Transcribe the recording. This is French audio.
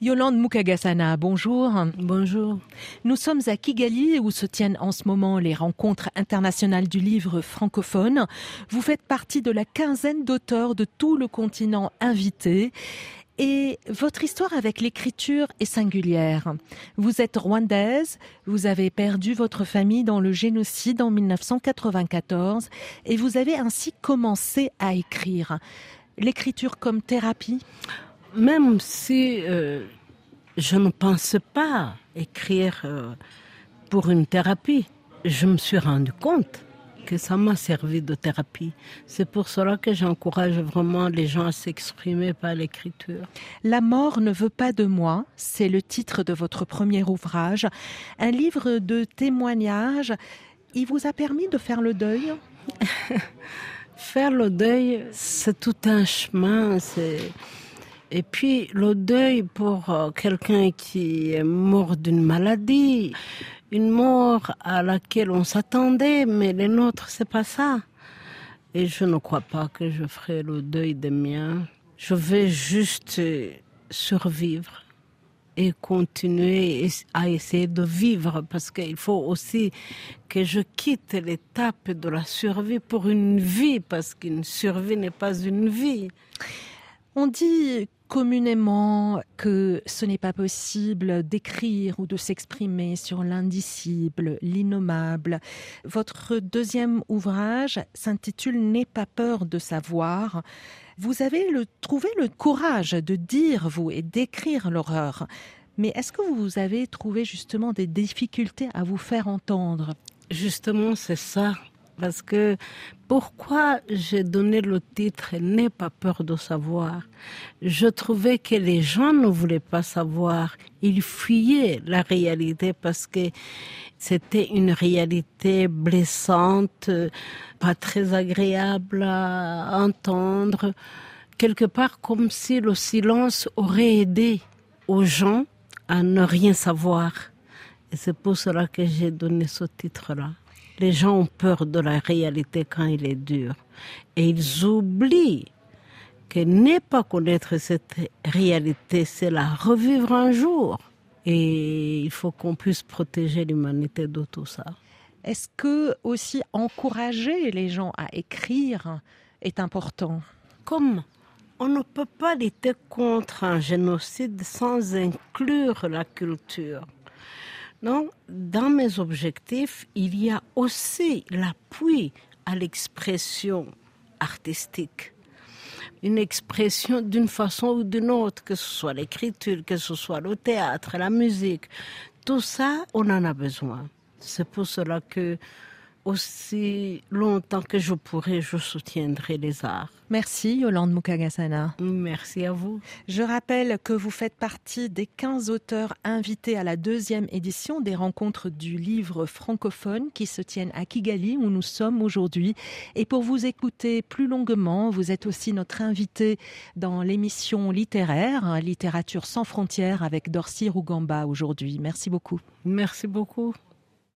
Yolande Mukagasana, bonjour. Bonjour. Nous sommes à Kigali où se tiennent en ce moment les rencontres internationales du livre francophone. Vous faites partie de la quinzaine d'auteurs de tout le continent invités. Et votre histoire avec l'écriture est singulière. Vous êtes rwandaise, vous avez perdu votre famille dans le génocide en 1994 et vous avez ainsi commencé à écrire. L'écriture comme thérapie? Même si euh, je ne pense pas écrire euh, pour une thérapie, je me suis rendu compte que ça m'a servi de thérapie. C'est pour cela que j'encourage vraiment les gens à s'exprimer par l'écriture. La mort ne veut pas de moi, c'est le titre de votre premier ouvrage, un livre de témoignages. Il vous a permis de faire le deuil? Faire le deuil, c'est tout un chemin, c'est et puis le deuil pour euh, quelqu'un qui est mort d'une maladie, une mort à laquelle on s'attendait, mais les nôtres, c'est pas ça. Et je ne crois pas que je ferai le deuil des miens. Je vais juste survivre et continuer à essayer de vivre parce qu'il faut aussi que je quitte l'étape de la survie pour une vie parce qu'une survie n'est pas une vie. On dit communément que ce n'est pas possible d'écrire ou de s'exprimer sur l'indicible, l'innommable. Votre deuxième ouvrage s'intitule N'aie pas peur de savoir. Vous avez trouvé le courage de dire, vous, et d'écrire l'horreur. Mais est-ce que vous avez trouvé justement des difficultés à vous faire entendre? Justement, c'est ça parce que pourquoi j'ai donné le titre N'aie pas peur de savoir? Je trouvais que les gens ne voulaient pas savoir. Ils fuyaient la réalité parce que c'était une réalité blessante, pas très agréable à entendre. Quelque part comme si le silence aurait aidé aux gens à ne rien savoir. Et c'est pour cela que j'ai donné ce titre-là. Les gens ont peur de la réalité quand il est dur. Et ils oublient que ne pas connaître cette réalité, c'est la revivre un jour. Et il faut qu'on puisse protéger l'humanité de tout ça. Est-ce que aussi encourager les gens à écrire est important? Comme on ne peut pas lutter contre un génocide sans inclure la culture. Donc, dans mes objectifs, il y a aussi l'appui à l'expression artistique. Une expression d'une façon ou d'une autre, que ce soit l'écriture, que ce soit le théâtre, la musique. Tout ça, on en a besoin. C'est pour cela que aussi longtemps que je pourrai, je soutiendrai les arts. Merci Yolande Mukagasana. Merci à vous. Je rappelle que vous faites partie des 15 auteurs invités à la deuxième édition des rencontres du livre francophone qui se tiennent à Kigali où nous sommes aujourd'hui. Et pour vous écouter plus longuement, vous êtes aussi notre invité dans l'émission littéraire Littérature sans frontières avec Dorcy Rougamba aujourd'hui. Merci beaucoup. Merci beaucoup.